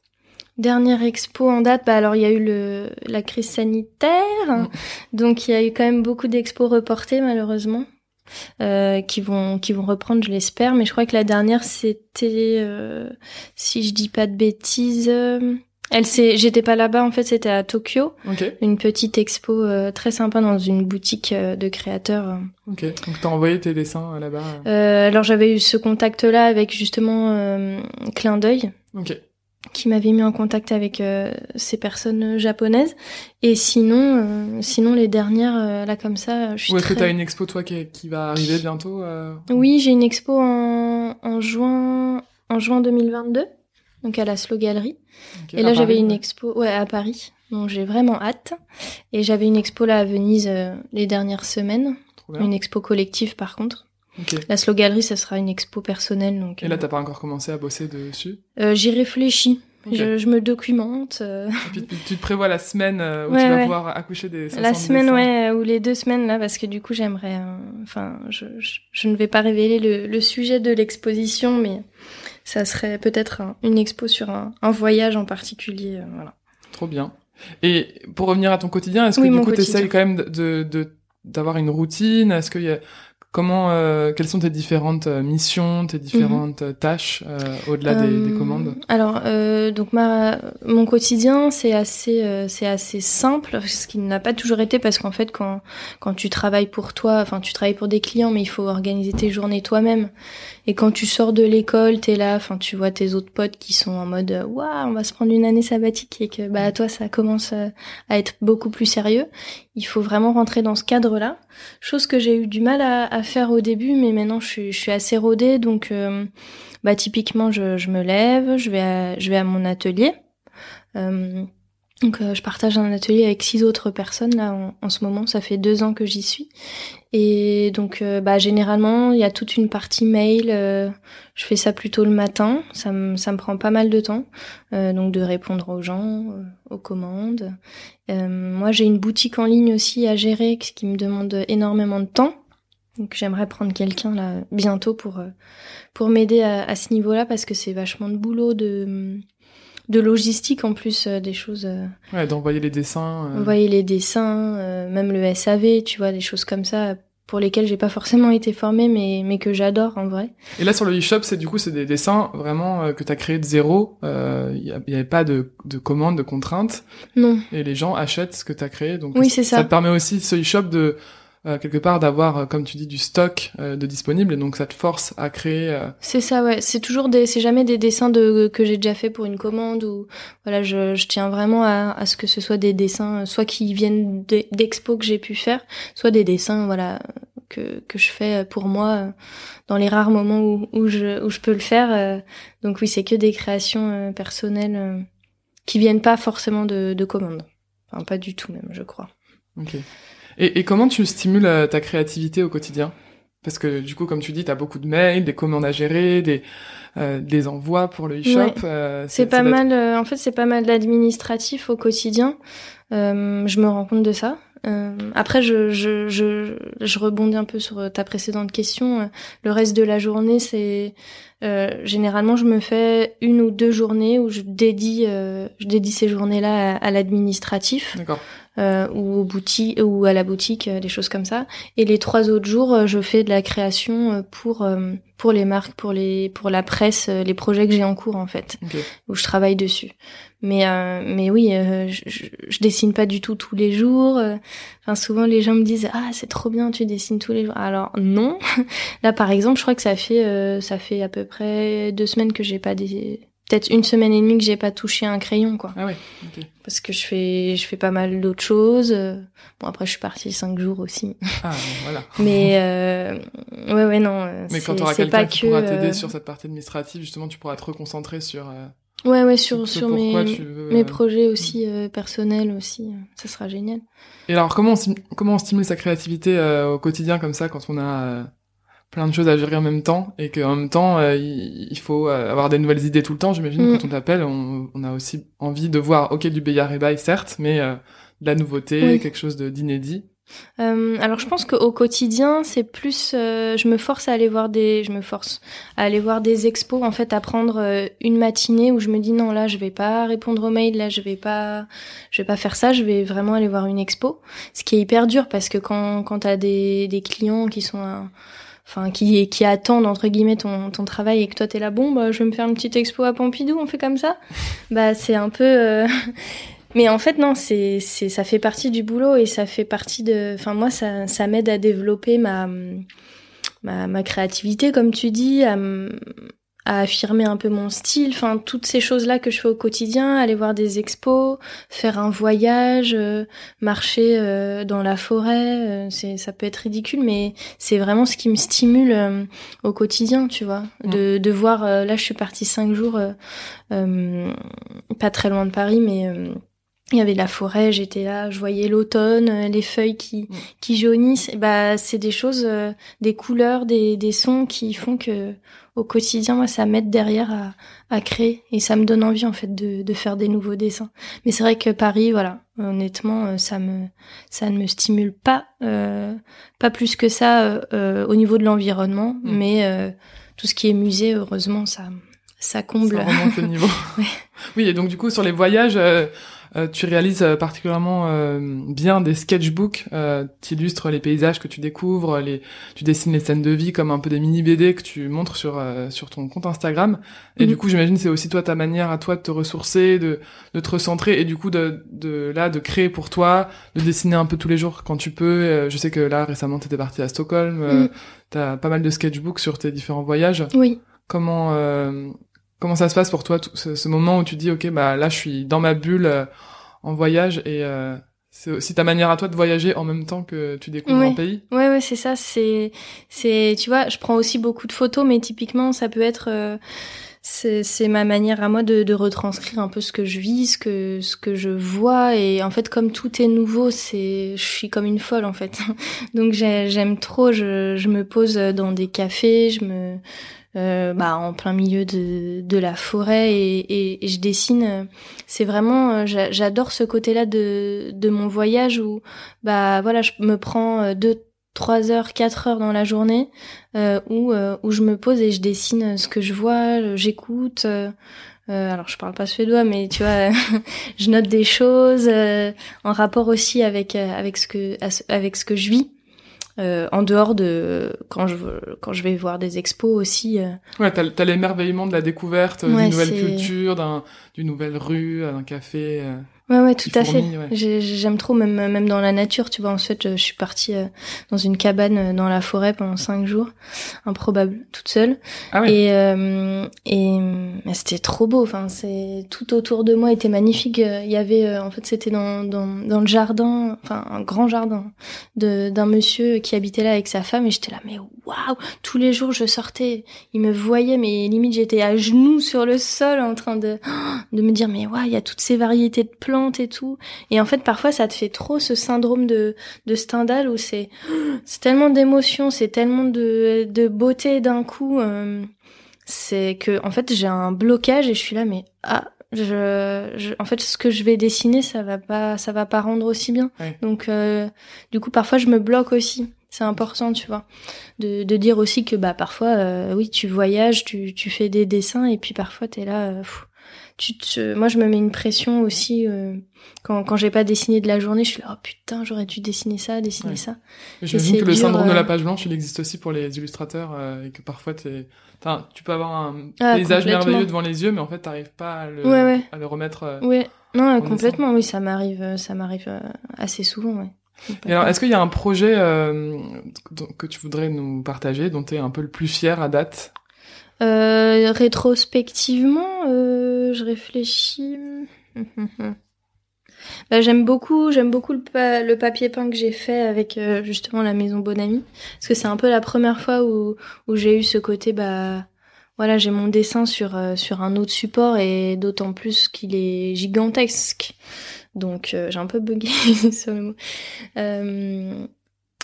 Dernière expo en date, bah alors il y a eu le la crise sanitaire, mm. donc il y a eu quand même beaucoup d'expos reportées malheureusement, euh, qui vont qui vont reprendre, je l'espère. Mais je crois que la dernière c'était, euh, si je dis pas de bêtises, euh, elle c'est, j'étais pas là-bas en fait, c'était à Tokyo, une petite expo euh, très sympa dans une boutique de créateurs. Ok, donc t'as envoyé tes dessins là-bas. alors j'avais eu ce contact-là avec justement Clin d'œil. Ok qui m'avait mis en contact avec euh, ces personnes japonaises. Et sinon, euh, sinon les dernières, euh, là comme ça, je suis Ou est-ce que t'as une expo toi qui, qui va arriver bientôt Oui, j'ai une expo en, en juin, en juin 2022, donc à la Slow Gallery. et là j'avais une expo, ouais, à Paris. Donc j'ai vraiment hâte. Et j'avais une expo là à Venise les dernières semaines. Une expo collective par contre. La Slow Gallery, ça sera une expo personnelle. Donc, Et là, t'as pas encore commencé à bosser dessus euh, J'y réfléchis. Je, me documente. Euh. Et puis, tu te prévois la semaine euh, où tu vas pouvoir accoucher des La semaine, ouais, ou les deux semaines là, parce que du coup, j'aimerais. Enfin, je, je, ne vais pas révéler le, le sujet de l'exposition, mais ça serait peut-être une expo sur un, un, voyage en particulier. voilà. Trop bien. Et pour revenir à ton quotidien, est-ce que du coup, tu essayes quand même de d'avoir une routine? Est-ce qu'il y a Comment, euh, quelles sont tes différentes euh, missions, tes différentes mhm. tâches euh, au-delà des, des, commandes? Alors, donc ma, mon quotidien, c'est assez, c'est assez simple, ce qui n'a pas toujours été parce qu'en fait, quand quand tu travailles pour toi, enfin, tu travailles pour des clients, mais il faut organiser tes journées toi-même. Et quand tu sors de l'école, t'es là, enfin, tu vois tes autres potes qui sont en mode, waouh, on va se prendre une année sabbatique et que bah toi, ça commence à être beaucoup plus sérieux. Il faut vraiment rentrer dans ce cadre-là, chose que j'ai eu du mal à, faire au début, mais maintenant je suis, assez rodée, donc euh, bah typiquement je, me lève, je vais à, je vais à mon atelier. Euh, donc euh, je partage un atelier avec six autres personnes là en, ce moment, ça fait deux ans que j'y suis. Et donc bah généralement il y a toute une partie mail, je fais ça plutôt le matin, ça me ça me prend pas mal de temps, donc de répondre aux gens, aux commandes. moi j'ai une boutique en ligne aussi à gérer qui me demande énormément de temps. Donc j'aimerais prendre quelqu'un là bientôt pour euh, pour m'aider à, ce niveau-là parce que c'est vachement de boulot de de logistique en plus des choses. Ouais, d'envoyer les dessins. Envoyer les dessins, même le SAV, tu vois, des choses comme ça pour lesquels j'ai pas forcément été formée mais mais que j'adore en vrai. Et là sur le e-shop, c'est du coup c'est des dessins vraiment euh, que tu as créé de zéro, il euh, y, avait pas de de commandes, de contraintes. Non. Et les gens achètent ce que tu as créé donc oui, c'est ça. ça te permet aussi ce e-shop de euh, quelque part d'avoir, euh, comme tu dis, du stock euh, de disponible, et donc ça te force à créer. C'est ça, ouais. C'est toujours des, c'est jamais des dessins de que j'ai déjà fait pour une commande ou voilà, je, je tiens vraiment à, à, ce que ce soit des dessins, soit qui viennent d'expos que j'ai pu faire, soit des dessins, voilà, que que je fais pour moi dans les rares moments où où je où je peux le faire. Donc oui, c'est que des créations personnelles qui viennent pas forcément de, de commandes. Enfin, pas du tout même, je crois. Ok. Et, et, comment tu stimules euh, ta créativité au quotidien? Parce que du coup, comme tu dis, tu as beaucoup de mails, des commandes à gérer, des, euh, des envois pour le e-shop. Euh, c'est pas mal. en fait, c'est pas mal d'administratif au quotidien. je me rends compte de ça. après, je, je, je, je, rebondis un peu sur ta précédente question. Le reste de la journée, c'est généralement je me fais une ou deux journées où je dédie, je dédie ces journées-là à, à l'administratif. Euh, ou, au boutique, ou à la boutique, euh, des choses comme ça. Et les trois autres jours, euh, je fais de la création euh, pour pour les marques, pour les pour la presse, les projets que j'ai en cours en fait, où je travaille dessus. Mais mais oui, je, je, dessine pas du tout tous les jours. Enfin souvent les gens me disent ah c'est trop bien tu dessines tous les jours. Alors non. Là par exemple, je crois que ça fait ça fait à peu près deux semaines que j'ai pas des peut-être une semaine et demie que j'ai pas touché un crayon quoi. Ah oui. Parce que je fais je fais pas mal d'autres choses. Bon après je suis partie cinq jours aussi. Ah voilà. Mais euh, ouais ouais non. Euh, Mais quand tu auras quelqu'un qui pourra t'aider euh, sur cette partie administrative, justement tu pourras te reconcentrer sur. Euh, ouais ouais sur sur mes mes projets aussi personnels aussi. Ça sera génial. Et alors comment on, comment on stimule sa créativité au quotidien comme ça quand on a plein de choses à gérer en même temps et qu'en même temps euh, il faut euh, avoir des nouvelles idées tout le temps j'imagine mm. quand on t'appelle on, on, a aussi envie de voir ok du Bayard et Bail certes mais euh, de la nouveauté quelque chose de d'inédit euh, alors je pense qu'au quotidien c'est plus je me force à aller voir des je me force à aller voir des expos en fait à prendre une matinée où je me dis non là je vais pas répondre aux mails là je vais pas je vais pas faire ça je vais vraiment aller voir une expo. Ce qui est hyper dur parce que quand quand t'as des des clients qui sont enfin qui qui attendent entre guillemets ton ton travail et que toi t'es là bon bah je vais me faire une petite expo à Pompidou on fait comme ça. Bah c'est un peu euh, mais en fait non c'est c'est ça fait partie du boulot et ça fait partie de enfin moi ça ça m'aide à développer ma ma ma créativité comme tu dis à à affirmer un peu mon style, enfin toutes ces choses-là que je fais au quotidien, aller voir des expos, faire un voyage, euh, marcher euh, dans la forêt, euh, c'est ça peut être ridicule mais c'est vraiment ce qui me stimule au quotidien, tu vois, de de voir là je suis partie cinq jours pas très loin de Paris mais il y avait de la forêt, j'étais là, je voyais l'automne, les feuilles qui qui jaunissent. bah c'est des choses, des couleurs, des des sons qui font que au quotidien, moi, ça m'aide derrière à, à, créer et ça me donne envie en fait de, de faire des nouveaux dessins. Mais c'est vrai que Paris, voilà, honnêtement, euh, ça me ça ne me stimule pas, euh, pas plus que ça euh, euh au niveau de l'environnement, mm. mais euh, tout ce qui est musée, heureusement, ça ça comble. Ça remonte le niveau. Oui, et donc du coup sur les voyages. Euh, tu réalises euh, particulièrement euh, bien des sketchbooks, tu illustres les paysages que tu découvres, les, tu dessines les scènes de vie comme un peu des mini BD que tu montres sur sur ton compte Instagram. Et mhm. du coup, j'imagine c'est aussi toi ta manière à toi de te ressourcer, de de te recentrer et du coup de de là de créer pour toi, de dessiner un peu tous les jours quand tu peux. Je sais que là récemment tu étais partie à Stockholm, mhm. tu as pas mal de sketchbooks sur tes différents voyages. Oui. Comment Comment ça se passe pour toi, ce, moment où tu dis, ok, bah là, je suis dans ma bulle euh, en voyage et euh, c'est aussi ta manière à toi de voyager en même temps que tu découvres un pays? Ouais, ouais, c'est ça. C'est, c'est, tu vois, je prends aussi beaucoup de photos, mais typiquement, ça peut être, euh, c'est, ma manière à moi de, de, retranscrire un peu ce que je vis, ce que, ce que je vois. Et en fait, comme tout est nouveau, c'est, je suis comme une folle en fait. Donc j'aime trop. Je, je me pose dans des cafés, je me euh, bah, en plein milieu de, de la forêt et, et, je dessine. C'est vraiment, euh, j'adore ce côté-là de, de mon voyage où bah voilà, je me prends euh, deux, trois heures, quatre heures dans la journée euh, où, où je me pose et je dessine ce que je vois, j'écoute. Euh, alors je parle pas suédois, mais tu vois, je note des choses euh, en rapport aussi avec euh, avec ce que avec ce que je vis. Euh, en dehors de quand je quand je vais voir des expos aussi. Euh. Ouais, t'as as, l'émerveillement de la découverte d'une nouvelle culture, d'un d'une nouvelle rue, d'un café. Ouais, ouais, tout à fait. J'aime trop, même, même dans la nature, tu vois. En fait, je suis partie euh, dans une cabane euh, dans la forêt pendant cinq jours, improbable, toute seule. Ah ouais. Et, euh, et c'était trop beau. Enfin, c'est tout autour de moi était magnifique. Il y avait, en fait, c'était dans, dans, dans le jardin, enfin, un grand jardin d'un monsieur qui habitait là avec sa femme. Et j'étais là, mais waouh Tous les jours, je sortais, il me voyait, mais limite, j'étais à genoux sur le sol en train de, de me dire, mais waouh, il y a toutes ces variétés de plantes et tout. Et en fait, parfois, ça te fait trop ce syndrome de, de Stendhal où c'est, c'est tellement d'émotions, c'est tellement de, de beauté d'un coup. Euh, c'est que, en fait, j'ai un blocage et je suis là, mais ah, je, en fait, ce que je vais dessiner, ça va pas, ça va pas rendre aussi bien. Donc, euh, du coup, parfois, je me bloque aussi. C'est important, tu vois, de, de dire aussi que bah parfois, euh, oui, tu voyages, tu, tu fais des dessins et puis parfois t'es là, tu te, moi je me mets une pression aussi euh, quand quand j'ai pas dessiné de la journée, je suis là oh putain j'aurais dû dessiner ça, dessiner ça. J'imagine que le syndrome de la euh, page blanche il existe aussi pour les illustrateurs euh, et que parfois t'es, tu peux avoir un ah, paysage merveilleux devant les yeux mais en fait t'arrives pas à le, à le remettre. ouais, non complètement oui ça m'arrive ça m'arrive assez souvent ouais. Et alors, est-ce qu'il y a un projet que tu voudrais nous partager, dont tu es un peu le plus fier à date? Euh, rétrospectivement, euh, je réfléchis. bah, j'aime beaucoup, j'aime beaucoup le, papier peint que j'ai fait avec euh, justement la maison Bonami, parce que c'est un peu la première fois où, j'ai eu ce côté, bah, voilà, j'ai mon dessin sur euh, sur un autre support et d'autant plus qu'il est gigantesque. Donc j'ai un peu bugué sur le mot.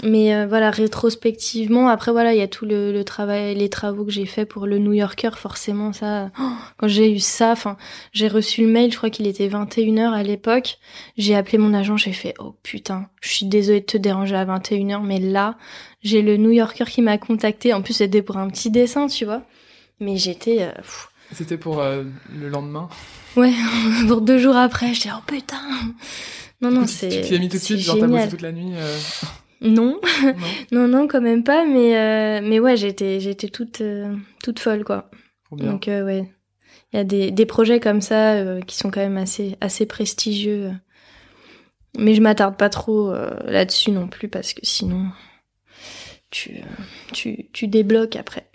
Mais euh, voilà, rétrospectivement, après voilà, il y a tout le, le, travail, les travaux que j'ai fait pour le New Yorker, forcément ça. quand j'ai eu ça, enfin, j'ai reçu le mail, je crois qu'il était 21h à l'époque. J'ai appelé mon agent, j'ai fait "Oh putain, je suis désolée de te déranger à 21h, mais là, j'ai le New Yorker qui m'a contacté. En plus, c'était pour un petit dessin, tu vois. Mais j'étais euh, C'était pour euh, le lendemain? Ouais, pour deux jours après, j'étais "Oh putain." Non non, c'est Tu t'y as mis tout de suite, genre t'as bossé toute la nuit non. non, non, quand même pas. Mais, euh, mais ouais, j'étais, j'étais toute, euh, toute folle, quoi. Donc, euh, ouais. Il y a des, des projets comme ça qui sont quand même assez, assez prestigieux. Mais je m'attarde pas trop là-dessus non plus parce que sinon, tu, tu, tu débloques après.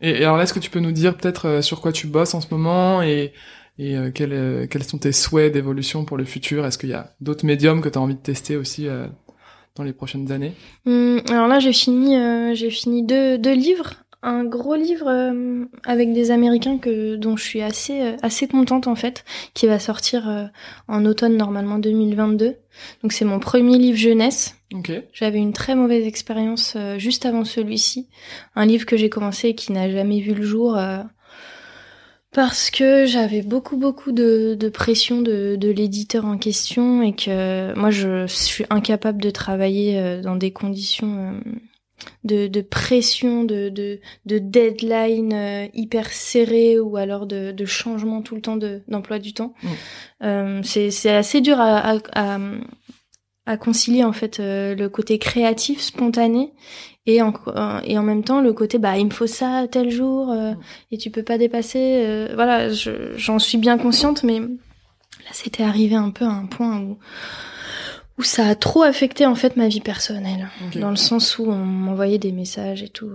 Et, alors est-ce que tu peux nous dire peut-être sur quoi tu bosses en ce moment et, et quels, quels sont tes souhaits d'évolution pour le futur? Est-ce qu'il y a d'autres médiums que tu as envie de tester aussi dans les prochaines années hum, Alors là, j'ai fini, euh, j'ai fini deux, deux livres. Un gros livre euh, avec des Américains que dont je suis assez euh, assez contente en fait, qui va sortir en automne normalement 2022. Donc c'est mon premier livre jeunesse. Okay. J'avais une très mauvaise expérience juste avant celui-ci, un livre que j'ai commencé et qui n'a jamais vu le jour parce que j'avais beaucoup beaucoup de, de pression de, de l'éditeur en question et que moi je suis incapable de travailler euh, dans des conditions euh, de, de pression, de, de, de deadline euh, hyper serré ou alors de, de changement tout le temps d'emploi du temps. Mmh. c'est assez dur à, à, à, concilier en fait le côté créatif, spontané et en, et en même temps le côté bah il me faut ça tel jour euh, mm. et tu peux pas dépasser euh, voilà j'en suis bien consciente mais là c'était arrivé un peu à un point où où ça a trop affecté en fait ma vie personnelle dans le sens où on m'envoyait des messages et tout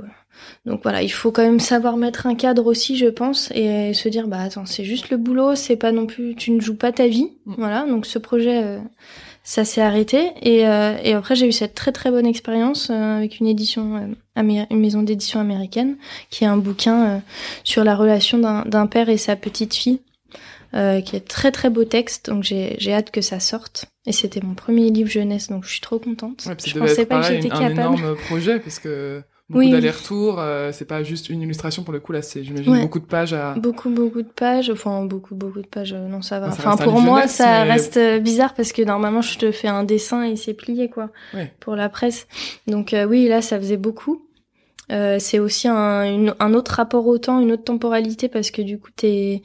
donc voilà il faut quand même savoir mettre un cadre aussi je pense et se dire bah attends c'est juste le boulot c'est pas non plus tu ne joues pas ta vie mm. voilà donc ce projet euh, ça s'est arrêté. Et, euh, et après j'ai eu cette très très bonne expérience euh, avec une édition euh, une maison d'édition américaine qui est un bouquin sur la relation d'un père et sa petite fille qui est très très beau texte. Donc j'ai hâte que ça sorte. Et c'était mon premier livre jeunesse donc je suis trop contente. Ouais, je pensais pas que j'étais capable. un énorme projet parce que beaucoup oui. d'allers-retours. Euh, c'est pas juste une illustration pour le coup là, c'est j'imagine beaucoup de pages à. Beaucoup beaucoup de pages. Enfin beaucoup beaucoup de pages. Euh, non ça va. enfin pour moi ça reste euh, bizarre parce que normalement je te fais un dessin et c'est plié quoi. Pour la presse. Donc oui là ça faisait beaucoup. Euh, c'est aussi un, un, autre rapport au temps, une autre temporalité parce que du coup t'es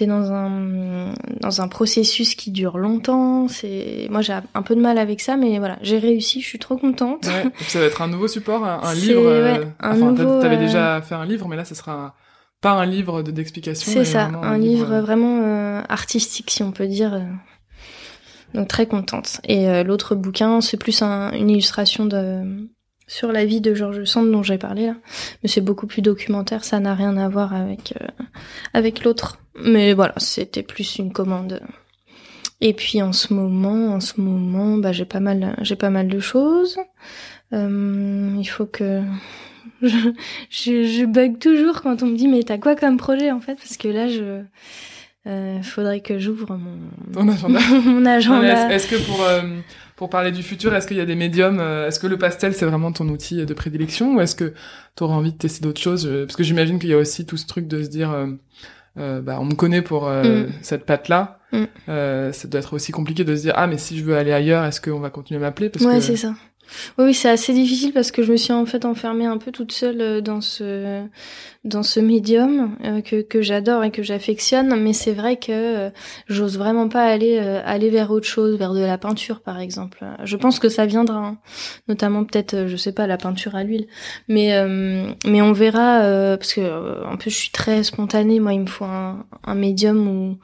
es dans un dans un processus qui dure longtemps. C'est moi j'ai un peu de mal avec ça, mais voilà j'ai réussi, je suis trop contente. Ouais, ça va être un nouveau support, un, livre. Ouais, un enfin, t'avais déjà fait un livre, mais là ce sera pas un livre d'explication. c'est ça, un, livre, vraiment artistique si on peut dire. Donc très contente. Et euh, l'autre bouquin, c'est plus un, une illustration de sur la vie de Georges Sand dont j'ai parlé là, mais c'est beaucoup plus documentaire, ça n'a rien à voir avec euh, avec l'autre. Mais voilà, c'était plus une commande. Et puis en ce moment, en ce moment, bah j'ai pas mal j'ai pas mal de choses. Euh, il faut que je, je, je bug toujours quand on me dit mais t'as quoi comme projet en fait? Parce que là je euh, faudrait que j'ouvre mon... agenda. mon agenda. Est-ce que pour, euh, pour parler du futur, est-ce qu'il y a des médiums euh, Est-ce que le pastel, c'est vraiment ton outil de prédilection Ou est-ce que tu auras envie de tester d'autres choses Parce que j'imagine qu'il y a aussi tout ce truc de se dire... Euh, bah, on me connaît pour mm. cette patte-là. Mm. ça doit être aussi compliqué de se dire ah mais si je veux aller ailleurs, est-ce qu'on va continuer à m'appeler? Ouais, c'est ça. Oui, c'est assez difficile parce que je me suis en fait enfermée un peu toute seule euh, dans ce dans ce médium euh, que que j'adore et que j'affectionne, mais c'est vrai que euh, j'ose vraiment pas aller aller vers autre chose, vers de la peinture par exemple. Je pense que ça viendra, hein. notamment peut-être, je sais pas, la peinture à l'huile, mais mais on verra parce que en plus je suis très spontanée. Moi, il me faut un, un médium où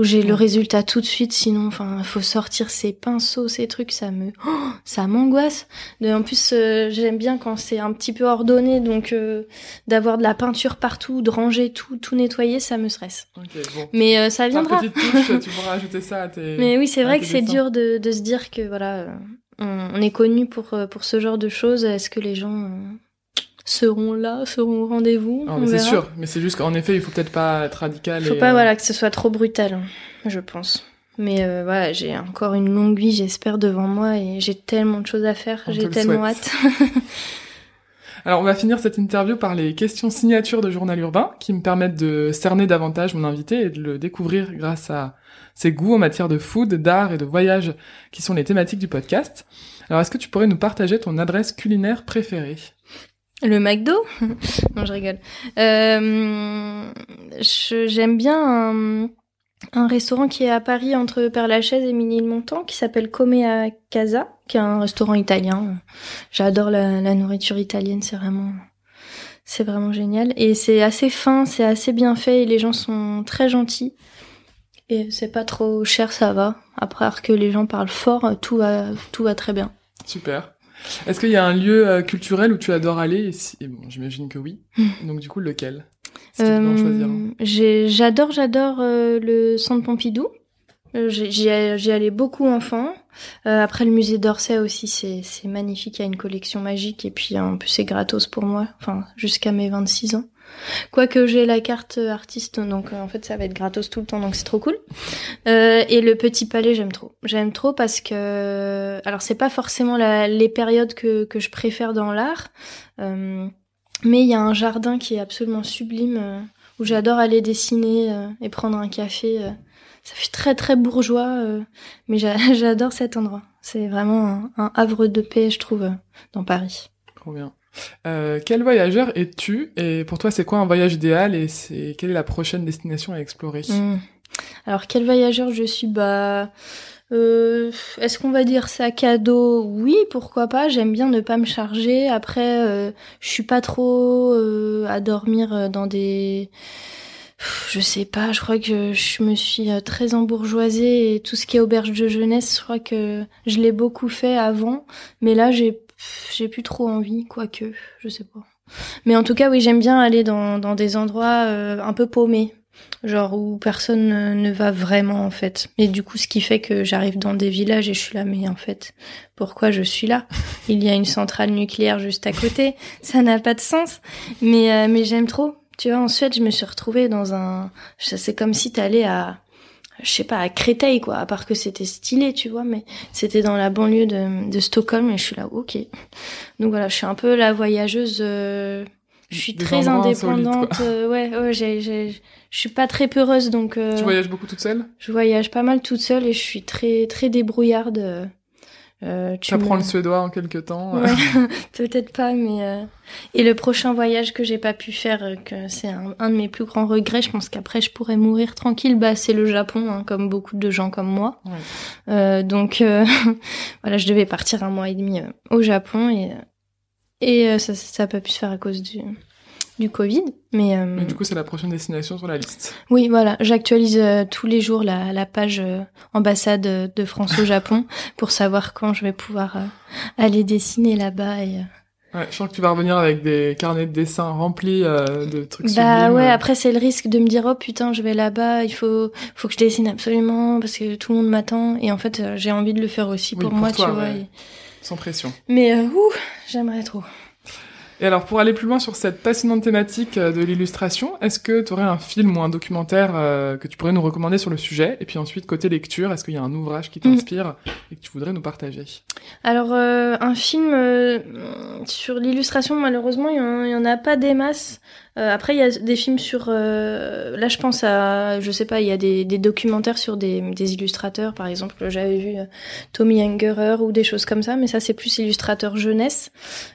où j'ai le résultat tout de suite sinon enfin faut sortir ses pinceaux ces trucs ça me oh, ça m'angoisse. En plus euh, j'aime bien quand c'est un petit peu ordonné donc euh, d'avoir de la peinture partout de ranger tout tout nettoyer ça me stresse. Mais euh, ça viendra. Tu pourras ajouter ça à tes mais oui c'est vrai que c'est dur de, de se dire que voilà on, on est connu pour pour ce genre de choses. Est-ce que les gens seront là, seront au rendez-vous. c'est sûr, mais c'est juste qu'en effet, il faut peut-être pas être radical. Il faut pas euh, voilà que ce soit trop brutal, hein, je pense. Mais euh, voilà, j'ai encore une longue vie, j'espère, devant moi et j'ai tellement de choses à faire, j'ai tellement hâte. Alors, on va finir cette interview par les questions signatures de Journal Urbain qui me permettent de cerner davantage mon invité et de le découvrir grâce à ses goûts en matière de food, d'art et de voyage qui sont les thématiques du podcast. Alors, est-ce que tu pourrais nous partager ton adresse culinaire préférée? Le McDo Non, je rigole. Euh, J'aime bien un, un, restaurant qui est à Paris entre Père-Lachaise et Ménilmontant qui s'appelle Comea Casa, qui est un restaurant italien. J'adore la, la, nourriture italienne, c'est vraiment c'est vraiment génial et c'est assez fin, c'est assez bien fait et les gens sont très gentils. Et c'est pas trop cher, ça va. Après que les gens parlent fort, tout va tout va très bien. Super. Est-ce qu'il y a un lieu euh, culturel où tu adores aller? Bon, J'imagine que oui. Hmm. Donc du coup, lequel? Euh, J'adore, j'adore euh, le Centre Pompidou. J'y allais beaucoup enfant. après le musée d'Orsay aussi, c'est magnifique. Il y a une collection magique et puis en plus c'est gratos pour moi. Enfin, jusqu'à mes 26 ans. Quoique j'ai la carte artiste, donc euh, en fait ça va être gratos tout le temps, donc c'est trop cool. Euh, et le Petit Palais, j'aime trop. J'aime trop parce que, alors c'est pas forcément les périodes que, que je préfère dans l'art, euh, mais il y a un jardin qui est absolument sublime où j'adore aller dessiner et prendre un café. ça fait très très bourgeois, mais j'adore cet endroit. C'est vraiment un, un, havre de paix, je trouve, dans Paris. Trop bien. Euh, quel voyageur es-tu et pour toi c'est quoi un voyage idéal et c'est quelle est la prochaine destination à explorer? Hmm. Alors quel voyageur je suis? Bah euh, est-ce qu'on va dire sac à dos? Oui, pourquoi pas. J'aime bien ne pas me charger. Après, euh, je suis pas trop euh, à dormir dans des je sais pas, je crois que je, me suis très embourgeoisée et tout ce qui est auberge de jeunesse, je crois que je l'ai beaucoup fait avant, mais là j'ai j'ai plus trop envie, quoique, je sais pas. Mais en tout cas, oui, j'aime bien aller dans, dans des endroits euh, un peu paumés, genre où personne ne va vraiment en fait. Et du coup, ce qui fait que j'arrive dans des villages et je suis là, mais en fait, pourquoi je suis là? Il y a une centrale nucléaire juste à côté, ça n'a pas de sens. Mais euh, mais j'aime trop. Tu vois, en Suède, je me suis retrouvée dans un. C'est comme si t'allais à je sais pas, à Créteil, quoi, à part que c'était stylé, tu vois, mais c'était dans la banlieue de, de, Stockholm et je suis là, ok. Donc voilà, je suis un peu la voyageuse, euh, je suis très indépendante, euh, ouais, ouais, j'ai, j'ai, je suis pas très peureuse, donc... Euh, tu voyages beaucoup toute seule? Je voyage pas mal toute seule et je suis très, très débrouillarde. Euh, tu apprends le suédois en quelques temps. Ouais, peut-être pas, mais euh, et le prochain voyage que j'ai pas pu faire, euh, que c'est un, de mes plus grands regrets, je pense qu'après je pourrais mourir tranquille. Bah, c'est le Japon, hein, comme beaucoup de gens comme moi. Ouais. donc voilà, je devais partir un mois et demi au Japon et et ça, ça a pas pu se faire à cause du du Covid. Mais, euh, du coup, c'est la prochaine destination sur la liste. Oui, voilà. J'actualise euh, tous les jours la, la page euh, ambassade de France au Japon pour savoir quand je vais pouvoir aller dessiner là-bas. Et, Ouais, je sens que tu vas revenir avec des carnets de dessin remplis de trucs Bah ouais, après c'est le risque de me dire oh putain, je vais là-bas, il faut faut que je dessine absolument parce que tout le monde m'attend et en fait j'ai envie de le faire aussi pour, moi, tu vois. Sans pression. Mais ouh, j'aimerais trop. Et alors, pour aller plus loin sur cette passionnante thématique euh, de l'illustration, est-ce que tu aurais un film ou un documentaire euh, que tu pourrais nous recommander sur le sujet? Et puis ensuite, côté lecture, est-ce qu'il y a un ouvrage qui mm. t'inspire et que tu voudrais nous partager? Alors, euh, un film sur l'illustration, malheureusement, il n'y en, a pas des masses. Euh, après, il y a des films sur. Euh, là, je pense à, je sais pas, il y a des, des documentaires sur des, des, illustrateurs, par exemple. J'avais vu euh, Tommy Ungerer ou des choses comme ça, mais ça, c'est plus illustrateur jeunesse,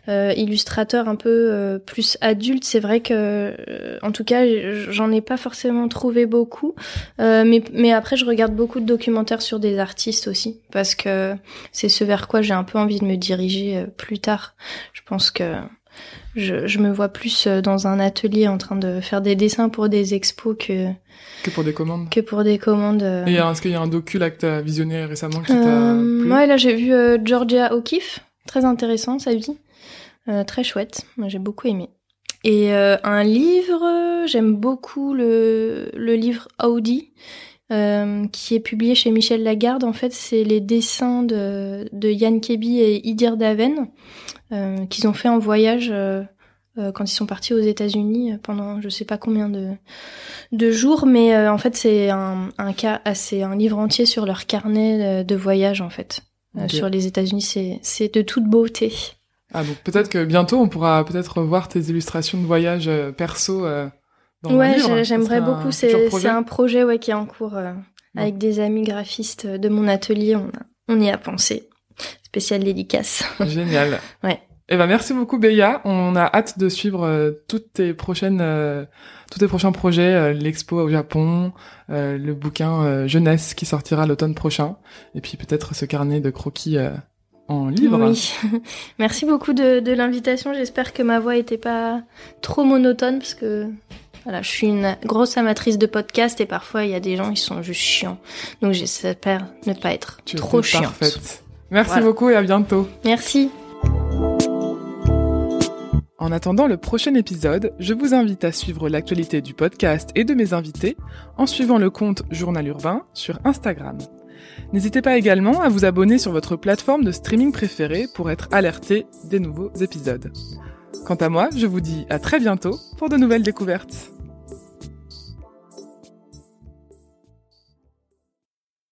illustrateur un peu plus adulte. C'est vrai que, en tout cas, j'en ai pas forcément trouvé beaucoup, mais mais après, je regarde beaucoup de documentaires sur des artistes aussi, parce que c'est ce vers quoi j'ai un peu envie de me diriger plus tard. Je pense que je, je, me vois plus euh, dans un atelier en train de faire des dessins pour des expos que que pour des commandes. Que pour des commandes. Euh. Et est-ce qu'il y a un docu là que t'as visionné récemment qui t'a euh, plu? Ouais, là j'ai vu Georgia O'Keeffe, très intéressant sa vie, très chouette. Moi j'ai beaucoup aimé. Et un livre, j'aime beaucoup le le livre Audi. Qui est publié chez Michel Lagarde. En fait, c'est les dessins de, de Yann Kebi et Idir Daven. Euh, qu'ils ont fait en voyage euh, euh, quand ils sont partis aux États-Unis pendant je sais pas combien de, de jours, mais en fait c'est un, un cas assez un livre entier sur leur carnet de voyage en fait. sur les États-Unis, c'est c'est de toute beauté. Ah donc peut-être que bientôt on pourra peut-être voir tes illustrations de voyage perso dans ouais, j'aimerais beaucoup. C'est un projet ouais qui est en cours avec des amis graphistes de mon atelier. On, on y a pensé spécial dédicace. Génial. ouais. Eh ben merci beaucoup Béa. On a hâte de suivre euh, toutes tes prochaines, euh, tous tes prochains projets, euh, l'expo au Japon, le bouquin jeunesse qui sortira l'automne prochain, et puis peut-être ce carnet de croquis en livre. Oui. merci beaucoup de, de l'invitation. J'espère que ma voix était pas trop monotone parce que voilà, je suis une grosse amatrice de podcast et parfois il y a des gens qui sont juste chiants. Donc j'espère ne pas être trop chiante. Parfaite. Merci beaucoup et à bientôt. Merci. En attendant le prochain épisode, je vous invite à suivre l'actualité du podcast et de mes invités en suivant le compte Journal Urbain sur Instagram. N'hésitez pas également à vous abonner sur votre plateforme de streaming préférée pour être alerté des nouveaux épisodes. Quant à moi, je vous dis à très bientôt pour de nouvelles découvertes.